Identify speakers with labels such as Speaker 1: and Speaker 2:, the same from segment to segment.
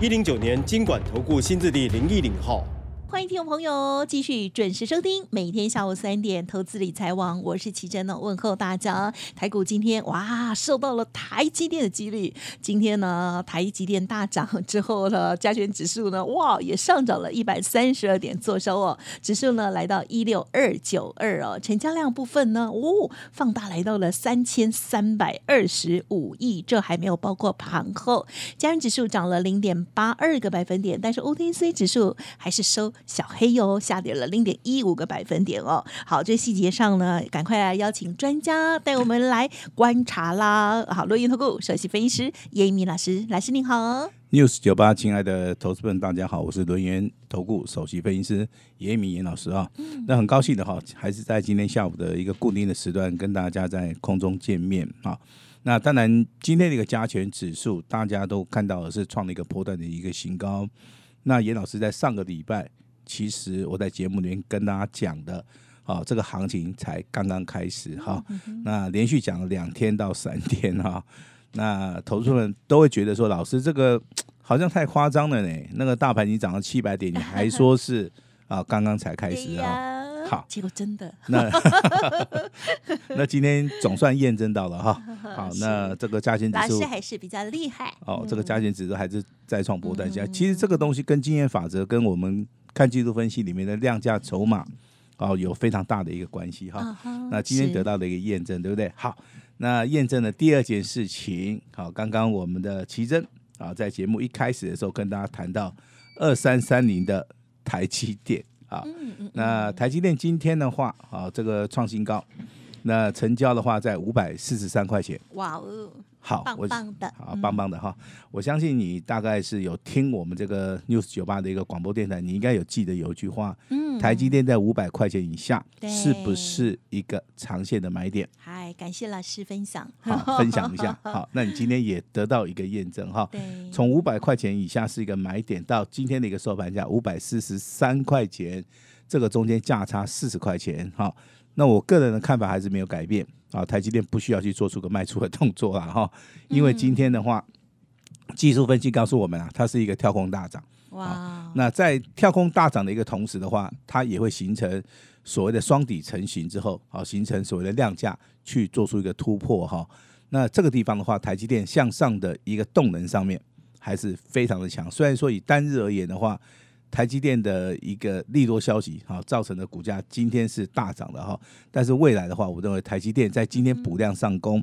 Speaker 1: 一零九年经管投顾新字第零一零号。
Speaker 2: 欢迎听众朋友继续准时收听，每天下午三点投资理财网，我是奇珍呢，问候大家。台股今天哇，受到了台积电的激励，今天呢，台积电大涨之后呢，加权指数呢，哇，也上涨了一百三十二点，做收哦，指数呢来到一六二九二哦，成交量部分呢，哦，放大来到了三千三百二十五亿，这还没有包括盘后，加权指数涨了零点八二个百分点，但是 OTC 指数还是收。小黑哟，下跌了零点一五个百分点哦。好，这细节上呢，赶快来邀请专家带我们来观察啦。好，轮音投顾首席分析师叶一鸣老师，老师您好。
Speaker 3: news 九八，亲爱的投资们，大家好，我是轮源投顾首席分析师严一鸣严老师啊。那很高兴的哈，还是在今天下午的一个固定的时段跟大家在空中见面啊。那当然，今天的一个加权指数，大家都看到的是创了一个波段的一个新高。那严老师在上个礼拜。其实我在节目里面跟大家讲的，啊，这个行情才刚刚开始哈。那连续讲了两天到三天哈，那投资人都会觉得说，老师这个好像太夸张了呢。那个大盘已经涨了七百点，你还说是啊，刚刚才开始啊。好，
Speaker 2: 结果真的。
Speaker 3: 那 那今天总算验证到了哈。好，那这个加权指数
Speaker 2: 还是比较厉害。
Speaker 3: 哦，这个加权指数还是再创波段价。其实这个东西跟经验法则跟我们。看技术分析里面的量价筹码，哦，有非常大的一个关系哈。那今天得到的一个验证，对不对？好，那验证的第二件事情，好，刚刚我们的奇珍啊，在节目一开始的时候跟大家谈到二三三零的台积电啊，那台积电今天的话啊，这个创新高，那成交的话在五百四十三块钱。哇哦！好，
Speaker 2: 棒棒的，
Speaker 3: 好棒棒的哈！我相信你大概是有听我们这个 news 九八的一个广播电台，你应该有记得有一句话，嗯，台积电在五百块钱以下，是不是一个长线的买点？
Speaker 2: 嗨，感谢老师分享，
Speaker 3: 好，分享一下，好，那你今天也得到一个验证哈，从五百块钱以下是一个买点，到今天的一个收盘价五百四十三块钱，这个中间价差四十块钱，哈，那我个人的看法还是没有改变。啊，台积电不需要去做出个卖出的动作了哈，因为今天的话，技术分析告诉我们啊，它是一个跳空大涨。哇！那在跳空大涨的一个同时的话，它也会形成所谓的双底成型之后，好形成所谓的量价去做出一个突破哈。那这个地方的话，台积电向上的一个动能上面还是非常的强。虽然说以单日而言的话，台积电的一个利多消息，哈，造成的股价今天是大涨的哈。但是未来的话，我认为台积电在今天补量上攻，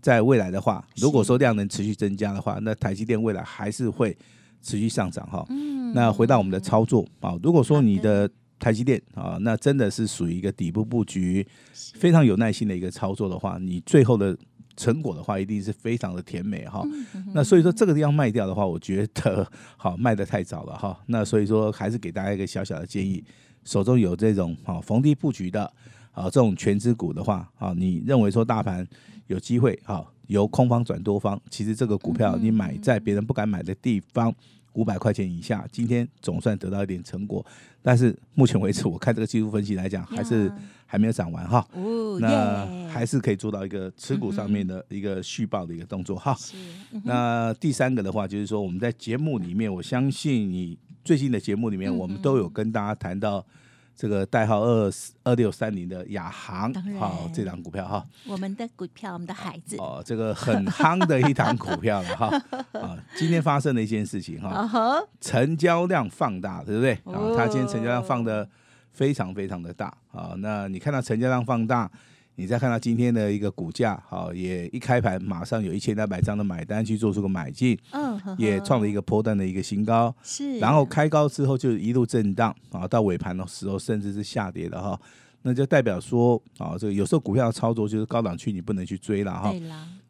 Speaker 3: 在未来的话，如果说量能持续增加的话，那台积电未来还是会持续上涨哈。那回到我们的操作啊，如果说你的台积电啊，那真的是属于一个底部布局，非常有耐心的一个操作的话，你最后的。成果的话，一定是非常的甜美哈。那所以说这个地方卖掉的话，我觉得好卖的太早了哈。那所以说还是给大家一个小小的建议，手中有这种好逢低布局的啊这种全资股的话啊，你认为说大盘有机会啊由空方转多方，其实这个股票你买在别人不敢买的地方。五百块钱以下，今天总算得到一点成果，但是目前为止，我看这个技术分析来讲，还是还没有涨完哈。那还是可以做到一个持股上面的一个续报的一个动作哈。那第三个的话，就是说我们在节目里面，我相信你最近的节目里面，我们都有跟大家谈到。这个代号二二六三零的亚航，好，这档股票哈，
Speaker 2: 我们的股票，我们的孩子。
Speaker 3: 哦，这个很夯的一档股票了哈。啊，今天发生的一件事情哈，成交量放大，对不对？啊，它今天成交量放的非常非常的大。啊，那你看到成交量放大。你再看到今天的一个股价，好，也一开盘马上有一千两百张的买单去做出个买进，嗯，也创了一个波段的一个新高，
Speaker 2: 是，
Speaker 3: 然后开高之后就一路震荡，啊，到尾盘的时候甚至是下跌的哈，那就代表说，啊，这个有时候股票操作就是高档区你不能去追了哈，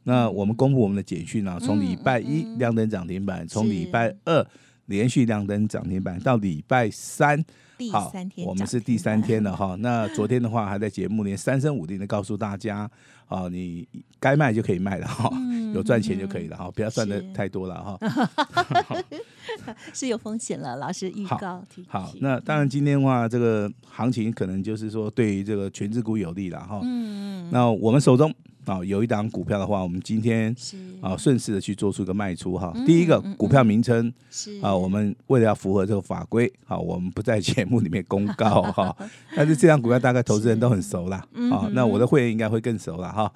Speaker 3: 那我们公布我们的简讯啊，从礼拜一亮灯涨停板，从礼拜二连续亮灯涨停板，到礼拜三。
Speaker 2: 好，
Speaker 3: 我们是第三天了哈。那昨天的话，还在节目连三声五令的告诉大家，啊，你该卖就可以卖了哈，有赚钱就可以了哈，不要赚的太多了哈。
Speaker 2: 是有风险了，老师预告。
Speaker 3: 好，那当然今天的话，这个行情可能就是说对于这个全职股有利了哈。嗯嗯。那我们手中。啊，有一档股票的话，我们今天啊顺势的去做出一个卖出哈。第一个股票名称啊，我们为了要符合这个法规，好，我们不在节目里面公告哈。但是这张股票大概投资人都很熟啦，啊，那我的会员应该会更熟了哈。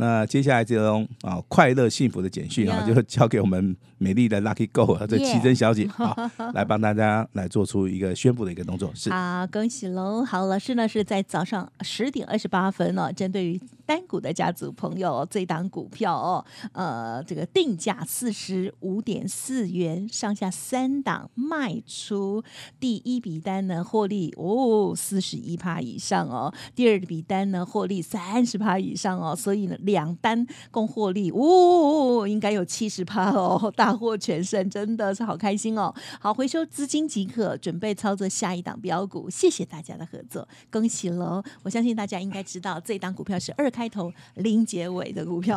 Speaker 3: 那接下来这种啊快乐幸福的简讯啊，就交给我们美丽的 Lucky Go 这奇珍小姐 啊，来帮大家来做出一个宣布的一个动作。是
Speaker 2: 好，恭喜喽！好，老师呢是在早上十点二十八分呢，针对于单股的家族朋友，这档股票哦，呃，这个定价四十五点四元，上下三档卖出，第一笔单呢获利哦四十一趴以上哦，第二笔单呢获利三十趴以上哦，所以呢。两单共获利，哦，应该有七十趴哦，大获全胜，真的是好开心哦！好，回收资金即可，准备操作下一档标股。谢谢大家的合作，恭喜喽！我相信大家应该知道，这档股票是二开头零结尾的股票。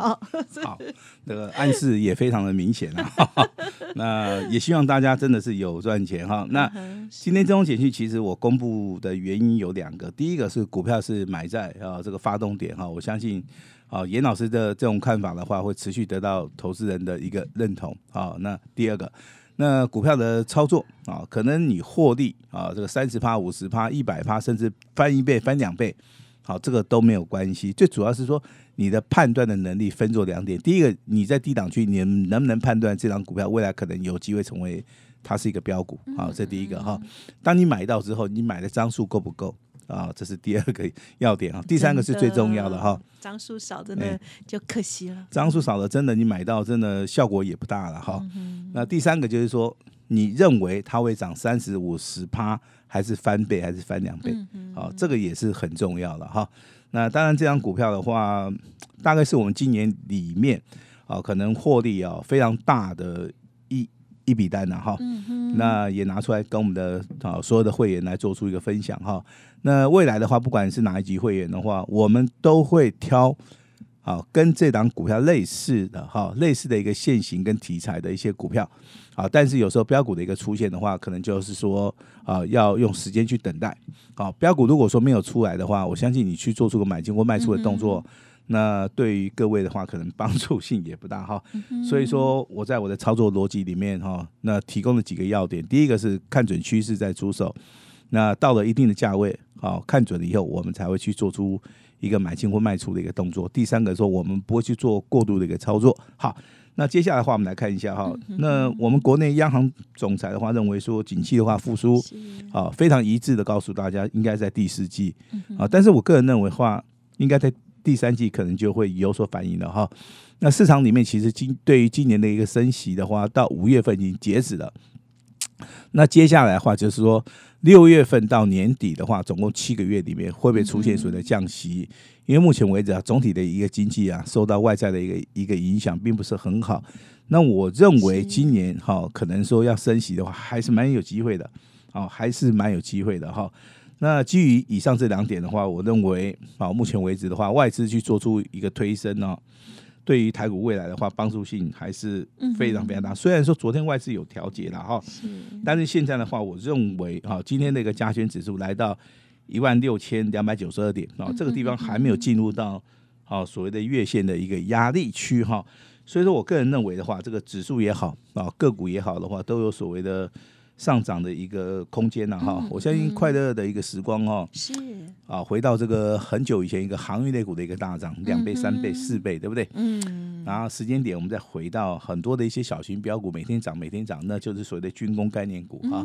Speaker 3: 好，这个暗示也非常的明显啊。那也希望大家真的是有赚钱哈。那今天这种简讯，其实我公布的原因有两个，第一个是股票是买在啊这个发动点哈，我相信。啊，严老师的这种看法的话，会持续得到投资人的一个认同。好，那第二个，那股票的操作啊，可能你获利啊，这个三十趴、五十趴、一百趴，甚至翻一倍、翻两倍，好，这个都没有关系。最主要是说你的判断的能力分作两点。第一个，你在低档区，你能不能判断这张股票未来可能有机会成为它是一个标股？好，这第一个哈。当你买到之后，你买的张数够不够？啊，这是第二个要点啊，第三个是最重要的哈。
Speaker 2: 张数少真的就可惜了。
Speaker 3: 张数少了，真的你买到真的效果也不大了哈。那第三个就是说，你认为它会涨三十五十趴，还是翻倍，还是翻两倍？好，这个也是很重要的哈。那当然，这张股票的话，大概是我们今年里面啊，可能获利啊非常大的一。一笔单呐哈，那也拿出来跟我们的啊所有的会员来做出一个分享哈。那未来的话，不管是哪一级会员的话，我们都会挑啊跟这档股票类似的哈，类似的一个现行跟题材的一些股票啊。但是有时候标股的一个出现的话，可能就是说啊要用时间去等待。好，标股如果说没有出来的话，我相信你去做出个买进或卖出的动作。那对于各位的话，可能帮助性也不大哈。所以说，我在我的操作逻辑里面哈，那提供了几个要点。第一个是看准趋势再出手，那到了一定的价位，好看准了以后，我们才会去做出一个买进或卖出的一个动作。第三个说，我们不会去做过度的一个操作。好，那接下来的话，我们来看一下哈。那我们国内央行总裁的话认为说，景气的话复苏啊，非常一致的告诉大家，应该在第四季啊。但是我个人认为话，应该在。第三季可能就会有所反应了哈。那市场里面其实今对于今年的一个升息的话，到五月份已经截止了。那接下来的话就是说，六月份到年底的话，总共七个月里面会不会出现所谓的降息？因为目前为止啊，总体的一个经济啊，受到外在的一个一个影响，并不是很好。那我认为今年哈，可能说要升息的话，还是蛮有机会的，哦，还是蛮有机会的哈。那基于以上这两点的话，我认为啊，目前为止的话，外资去做出一个推升呢，对于台股未来的话，帮助性还是非常非常大。虽然说昨天外资有调节了哈，但是现在的话，我认为啊，今天那个加权指数来到一万六千两百九十二点啊，这个地方还没有进入到啊所谓的月线的一个压力区哈，所以说我个人认为的话，这个指数也好啊，个股也好的话，都有所谓的。上涨的一个空间呐，哈，我相信快乐的一个时光哦，
Speaker 2: 是
Speaker 3: 啊，回到这个很久以前一个航运类股的一个大涨，两倍、三倍、四倍，对不对？嗯，然后时间点我们再回到很多的一些小型标股，每天涨，每天涨，那就是所谓的军工概念股哈。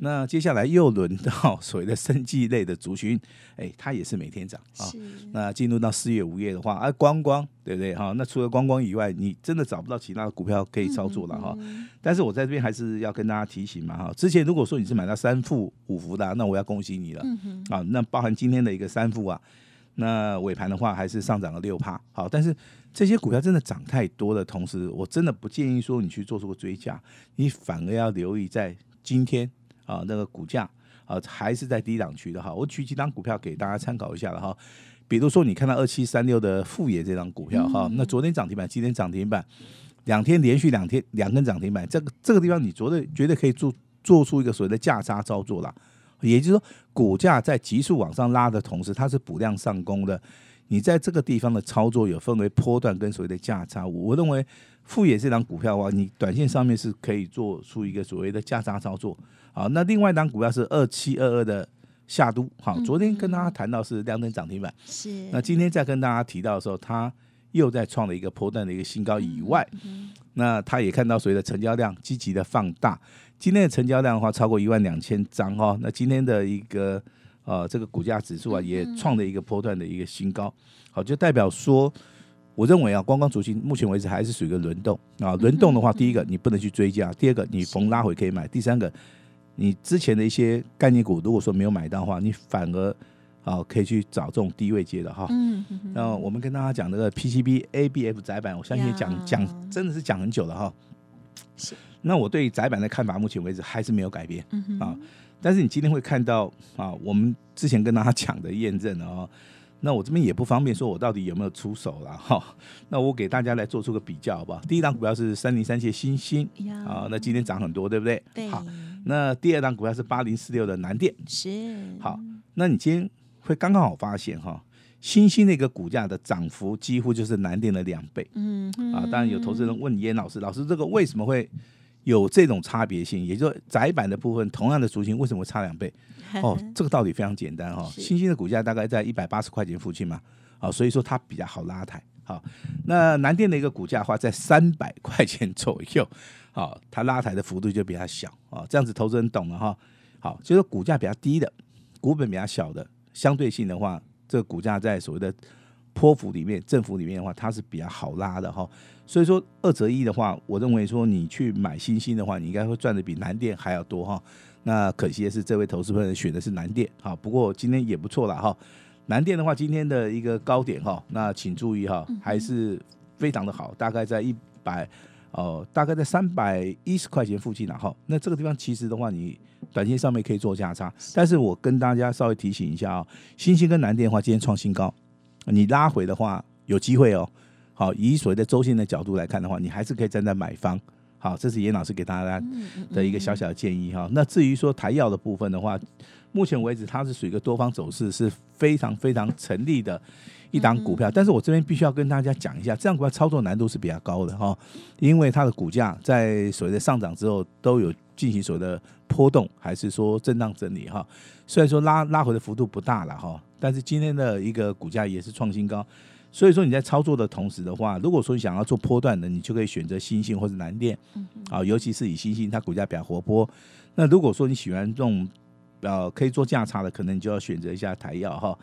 Speaker 3: 那接下来又轮到所谓的生技类的族群，哎，它也是每天涨啊。那进入到四月、五月的话，啊，光光。对不对哈？那除了光光以外，你真的找不到其他的股票可以操作了哈。但是我在这边还是要跟大家提醒嘛哈。之前如果说你是买到三副五福的，那我要恭喜你了啊。那包含今天的一个三副啊，那尾盘的话还是上涨了六帕。好，但是这些股票真的涨太多的同时，我真的不建议说你去做出个追加，你反而要留意在今天啊那个股价啊还是在低档区的哈。我举几张股票给大家参考一下了哈。比如说你看到二七三六的富野这张股票哈，那昨天涨停板，今天涨停板，两天连续两天两根涨停板，这个这个地方你绝对绝对可以做做出一个所谓的价差操作了。也就是说，股价在急速往上拉的同时，它是补量上攻的。你在这个地方的操作有分为波段跟所谓的价差。我认为富野这张股票的话，你短线上面是可以做出一个所谓的价差操作。好，那另外一张股票是二七二二的夏都。好，昨天跟大家谈到是两根涨停板，
Speaker 2: 是。
Speaker 3: 那今天再跟大家提到的时候，它又在创了一个波段的一个新高以外，那他也看到所谓的成交量积极的放大。今天的成交量的话，超过一万两千张哦。那今天的一个呃这个股价指数啊，也创了一个波段的一个新高。好，就代表说，我认为啊，观光主席目前为止还是属于一个轮动啊。轮动的话，第一个你不能去追加，第二个你逢拉回可以买，第三个你之前的一些概念股，如果说没有买到的话，你反而啊可以去找这种低位接的哈。嗯嗯。那我们跟大家讲那个 PCB ABF 窄板，我相信讲讲真的是讲很久了哈。是。那我对窄板的看法，目前为止还是没有改变啊。但是你今天会看到啊，我们之前跟大家讲的验证哦。那我这边也不方便说我到底有没有出手了哈。那我给大家来做出个比较好不好？第一档股票是三零三七星星啊，那今天涨很多，对不对？
Speaker 2: 对。
Speaker 3: 好，那第二档股票是八零四六的南电
Speaker 2: 是。
Speaker 3: 好，那你今天会刚刚好发现哈，新兴的一个股价的涨幅几乎就是南电的两倍。嗯。啊，当然有投资人问严老师，老师这个为什么会？有这种差别性，也就是窄板的部分，同样的族群为什么差两倍？哦，这个道理非常简单哈。新兴的股价大概在一百八十块钱附近嘛，啊，所以说它比较好拉抬。好，那南电的一个股价的话在三百 块钱左右，好，它拉抬的幅度就比较小啊。这样子投资人懂了哈。好，就是股价比较低的，股本比较小的，相对性的话，这个股价在所谓的。波幅里面，振幅里面的话，它是比较好拉的哈。所以说二择一的话，我认为说你去买新兴的话，你应该会赚的比南电还要多哈。那可惜的是，这位投资朋友选的是南电哈。不过今天也不错了哈。南电的话，今天的一个高点哈，那请注意哈，还是非常的好，大概在一百哦，大概在三百一十块钱附近了哈。那这个地方其实的话，你短线上面可以做价差，但是我跟大家稍微提醒一下啊，新兴跟南电的话，今天创新高。你拉回的话有机会哦，好，以所谓的周线的角度来看的话，你还是可以站在买方。好，这是严老师给大家的一个小小的建议哈。那至于说台药的部分的话，目前为止它是属于一个多方走势是非常非常成立的一档股票，但是我这边必须要跟大家讲一下，这样股票操作难度是比较高的哈，因为它的股价在所谓的上涨之后都有进行所谓的波动，还是说震荡整理哈。虽然说拉拉回的幅度不大了哈。但是今天的一个股价也是创新高，所以说你在操作的同时的话，如果说你想要做波段的，你就可以选择新兴或者南电，啊，尤其是以新兴它股价比较活泼。那如果说你喜欢这种呃可以做价差的，可能你就要选择一下台药哈。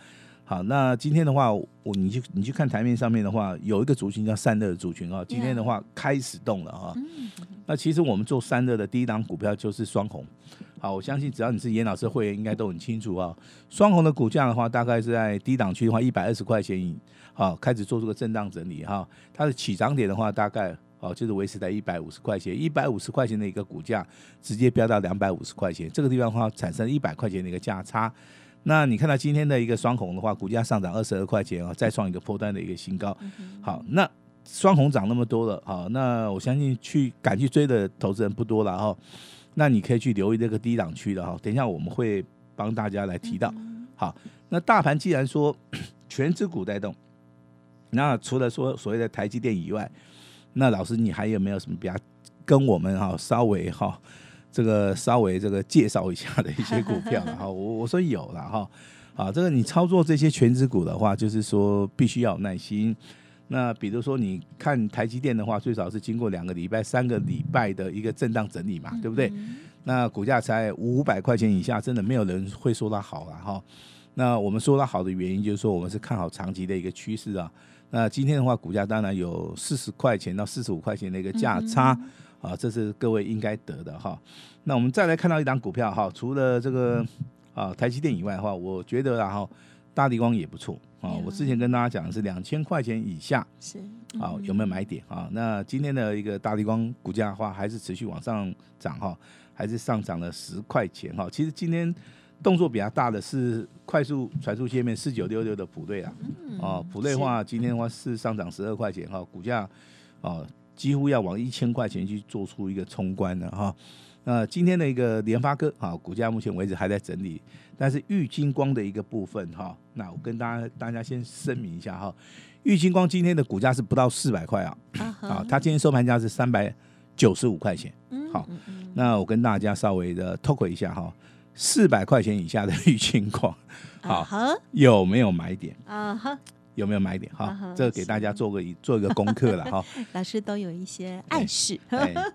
Speaker 3: 好，那今天的话，我你去你去看台面上面的话，有一个族群叫散热的族群啊，今天的话开始动了哈。那其实我们做散热的第一档股票就是双红。好，我相信只要你是严老师会员，应该都很清楚啊。双红的股价的话，大概是在低档区的话，一百二十块钱以好开始做出个震荡整理哈。它的起涨点的话，大概哦就是维持在一百五十块钱，一百五十块钱的一个股价直接飙到两百五十块钱，这个地方的话产生一百块钱的一个价差。那你看到今天的一个双红的话，股价上涨二十二块钱啊，再创一个破单的一个新高。好，那双红涨那么多了，好，那我相信去敢去追的投资人不多了哈。那你可以去留意这个低档区的哈，等一下我们会帮大家来提到。好，那大盘既然说全指股带动，那除了说所谓的台积电以外，那老师你还有没有什么比较跟我们哈稍微哈这个稍微这个介绍一下的一些股票了哈？我 我说有了哈，啊，这个你操作这些全指股的话，就是说必须要有耐心。那比如说，你看台积电的话，最少是经过两个礼拜、三个礼拜的一个震荡整理嘛，对不对？那股价才五百块钱以下，真的没有人会说它好了哈。那我们说它好的原因，就是说我们是看好长期的一个趋势啊。那今天的话，股价当然有四十块钱到四十五块钱的一个价差啊，这是各位应该得的哈。那我们再来看到一档股票哈，除了这个啊台积电以外的话，我觉得然后。大地光也不错啊。我之前跟大家讲的是两千块钱以下
Speaker 2: 是
Speaker 3: 啊，有没有买点啊？那今天的一个大地光股价的话，还是持续往上涨哈，还是上涨了十块钱哈。其实今天动作比较大的是快速传输界面四九六六的普瑞啊，哦，普瑞的话今天的话是上涨十二块钱哈，股价哦几乎要往一千块钱去做出一个冲关了哈。那今天的一个联发科啊，股价目前为止还在整理，但是玉金光的一个部分哈，那我跟大家大家先声明一下哈，玉金光今天的股价是不到四百块啊，啊，它今天收盘价是三百九十五块钱，好，那我跟大家稍微的 talk 一下哈，四百块钱以下的玉金光，好，有没有买点？啊哈。有没有买点哈？这个给大家做个做一个功课了哈。
Speaker 2: 老师都有一些暗示。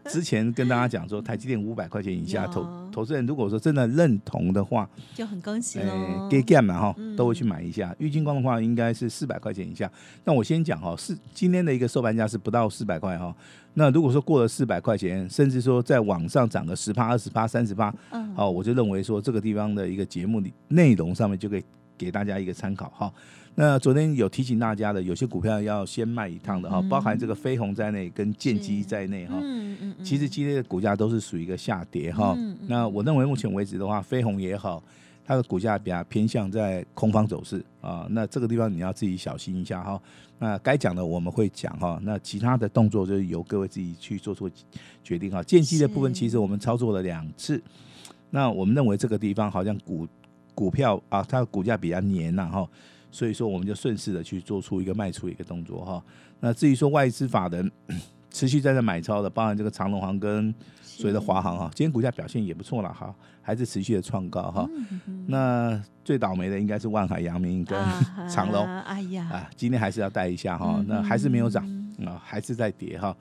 Speaker 3: 之前跟大家讲说，台积电五百块钱以下投投资人，如果说真的认同的话，
Speaker 2: 就很恭喜喽。
Speaker 3: 给 game 嘛哈，都会去买一下。玉金光的话，应该是四百块钱以下。那我先讲哈，是今天的一个收盘价是不到四百块哈。那如果说过了四百块钱，甚至说在网上涨个十趴、二十趴、三十趴，嗯，好，我就认为说这个地方的一个节目里内容上面就可以给大家一个参考哈。那昨天有提醒大家的，有些股票要先卖一趟的哈，包含这个飞鸿在内，跟剑基在内哈。嗯嗯其实今天的股价都是属于一个下跌哈。那我认为目前为止的话，飞鸿也好，它的股价比较偏向在空方走势啊。那这个地方你要自己小心一下哈。那该讲的我们会讲哈。那其他的动作就是由各位自己去做出决定哈。剑基的部分其实我们操作了两次，那我们认为这个地方好像股股票啊，它的股价比较黏呐哈。所以说，我们就顺势的去做出一个卖出一个动作哈。那至于说外资法人 持续在这买超的，包含这个长隆行跟所谓的华航哈，今天股价表现也不错了哈，还是持续的创高哈。那最倒霉的应该是万海、阳明跟 长隆，哎呀，啊，今天还是要带一下哈。那还是没有涨啊，还是在跌哈。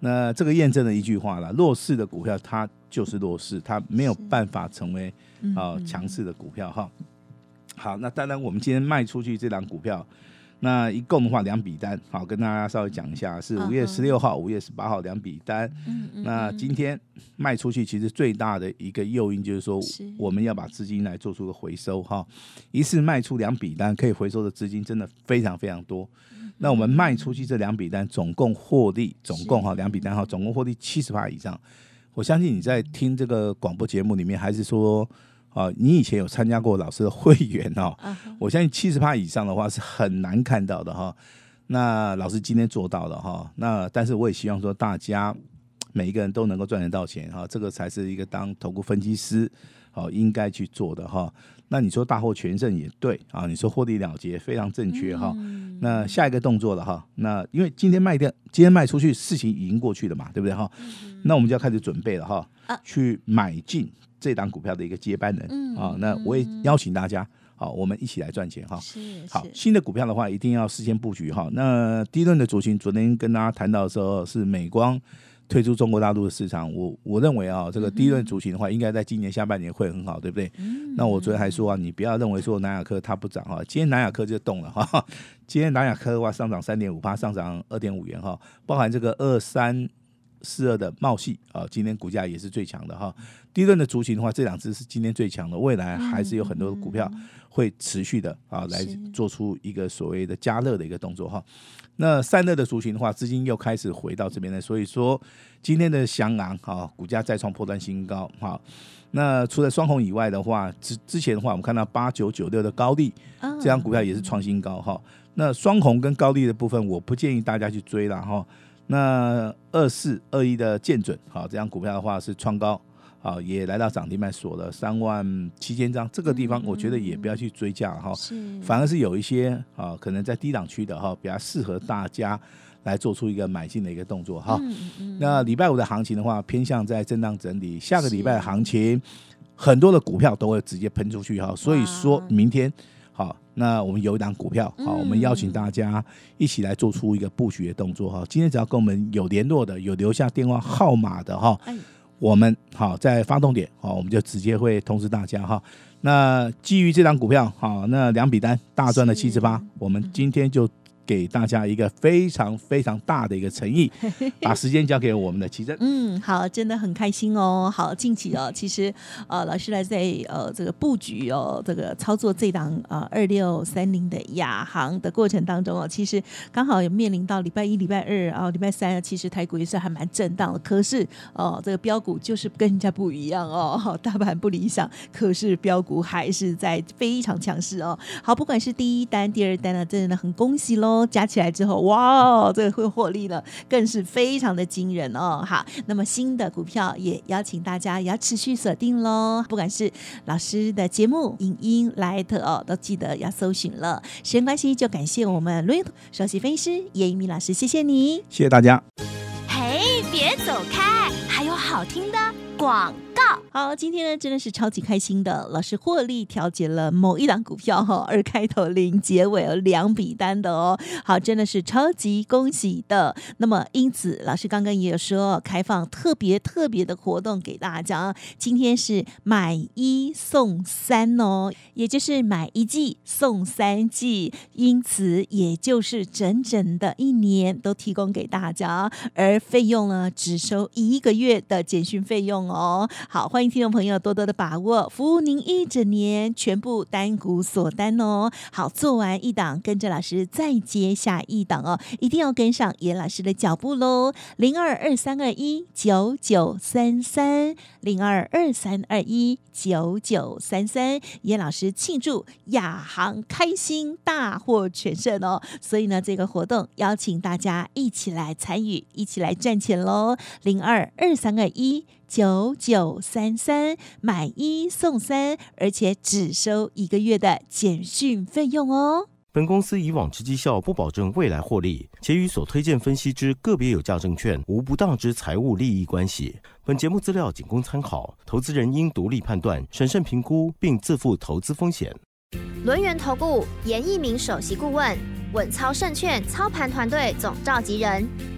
Speaker 3: 那这个验证了一句话了：弱势的股票它就是弱势，它没有办法成为啊强势的股票哈。好，那当然，我们今天卖出去这档股票，那一共的话两笔单，好，跟大家稍微讲一下，是五月十六号、五月十八号两笔单。嗯嗯。那今天卖出去，其实最大的一个诱因就是说，我们要把资金来做出个回收哈。一次卖出两笔单，可以回收的资金真的非常非常多。那我们卖出去这两笔单，总共获利，总共哈两笔单哈，总共获利七十趴以上。我相信你在听这个广播节目里面，还是说。啊，你以前有参加过老师的会员哦？我相信七十趴以上的话是很难看到的哈。那老师今天做到了哈。那但是我也希望说大家每一个人都能够赚得到钱哈，这个才是一个当投顾分析师好应该去做的哈。那你说大获全胜也对啊，你说获利了结非常正确哈。那下一个动作了哈。那因为今天卖掉，今天卖出去，事情已经过去了嘛，对不对哈？那我们就要开始准备了哈，去买进。这档股票的一个接班人啊，那我也邀请大家，好，我们一起来赚钱哈。好，新的股票的话，一定要事先布局哈。那第一轮的主群，昨天跟大家谈到的时候，是美光退出中国大陆的市场。我我认为啊，这个第一轮主群的话，应该在今年下半年会很好，对不对？那我昨天还说啊，你不要认为说南亚科它不涨哈，今天南亚科就动了哈。今天南亚科的话上涨三点五八，上涨二点五元哈，包含这个二三。四二的茂系啊，今天股价也是最强的哈。第一轮的族群的话，这两只是今天最强的，未来还是有很多股票会持续的啊，来做出一个所谓的加热的一个动作哈。那散热的族群的话，资金又开始回到这边来，所以说今天的翔昂啊，股价再创破断新高哈。那除了双红以外的话，之之前的话，我们看到八九九六的高利这张股票也是创新高哈。那双红跟高利的部分，我不建议大家去追了哈。那二四二一的建准，好，这张股票的话是创高，好，也来到涨停板锁了三万七千张，这个地方我觉得也不要去追价哈，反而是有一些啊，可能在低档区的哈，比较适合大家来做出一个买进的一个动作哈。那礼拜五的行情的话，偏向在震荡整理，下个礼拜的行情很多的股票都会直接喷出去哈，所以说明天。好，那我们有一档股票，好，我们邀请大家一起来做出一个布局的动作哈。今天只要跟我们有联络的、有留下电话号码的哈，我们好在发动点，好，我们就直接会通知大家哈。那基于这档股票，好，那两笔单大赚了七十八，我们今天就给大家一个非常非常大的一个诚意，把时间交给我们的奇珍。
Speaker 2: 嗯，好，真的很开心哦。好，近期哦，其实呃，老师来在呃这个布局哦，这个操作这档呃二六三零的亚航的过程当中哦，其实刚好也面临到礼拜一、礼拜二啊、礼拜三，其实台股也是还蛮震荡的。可是哦，这个标股就是跟人家不一样哦，大盘不理想，可是标股还是在非常强势哦。好，不管是第一单、第二单呢，真的很恭喜喽！加起来之后，哇，这个会获利呢，更是非常的惊人哦。好，那么新的股票也邀请大家也要持续锁定喽。不管是老师的节目、影音、来特哦，都记得要搜寻了。时间关系，就感谢我们录音首席分析师叶一鸣老师，谢谢你，
Speaker 3: 谢谢大家。
Speaker 4: 嘿，别走开，还有好听的广告。
Speaker 2: 好，今天呢真的是超级开心的，老师获利调节了某一档股票哈，二开头零结尾有两笔单的哦，好，真的是超级恭喜的。那么因此，老师刚刚也有说开放特别特别的活动给大家，今天是买一送三哦，也就是买一季送三季，因此也就是整整的一年都提供给大家，而费用呢只收一个月的简讯费用哦。好，欢迎听众朋友多多的把握，服务您一整年，全部单股锁单哦。好，做完一档，跟着老师再接下一档哦，一定要跟上严老师的脚步喽。零二二三二一九九三三，零二二三二一九九三三，严老师庆祝亚航开心大获全胜哦。所以呢，这个活动邀请大家一起来参与，一起来赚钱喽。零二二三二一。九九三三买一送三，而且只收一个月的简讯费用哦。
Speaker 1: 本公司以往之绩效不保证未来获利，且与所推荐分析之个别有价证券无不当之财务利益关系。本节目资料仅供参考，投资人应独立判断、审慎评估，并自负投资风险。
Speaker 4: 轮源投顾严一鸣首席顾问，稳操胜券操盘团队总召集人。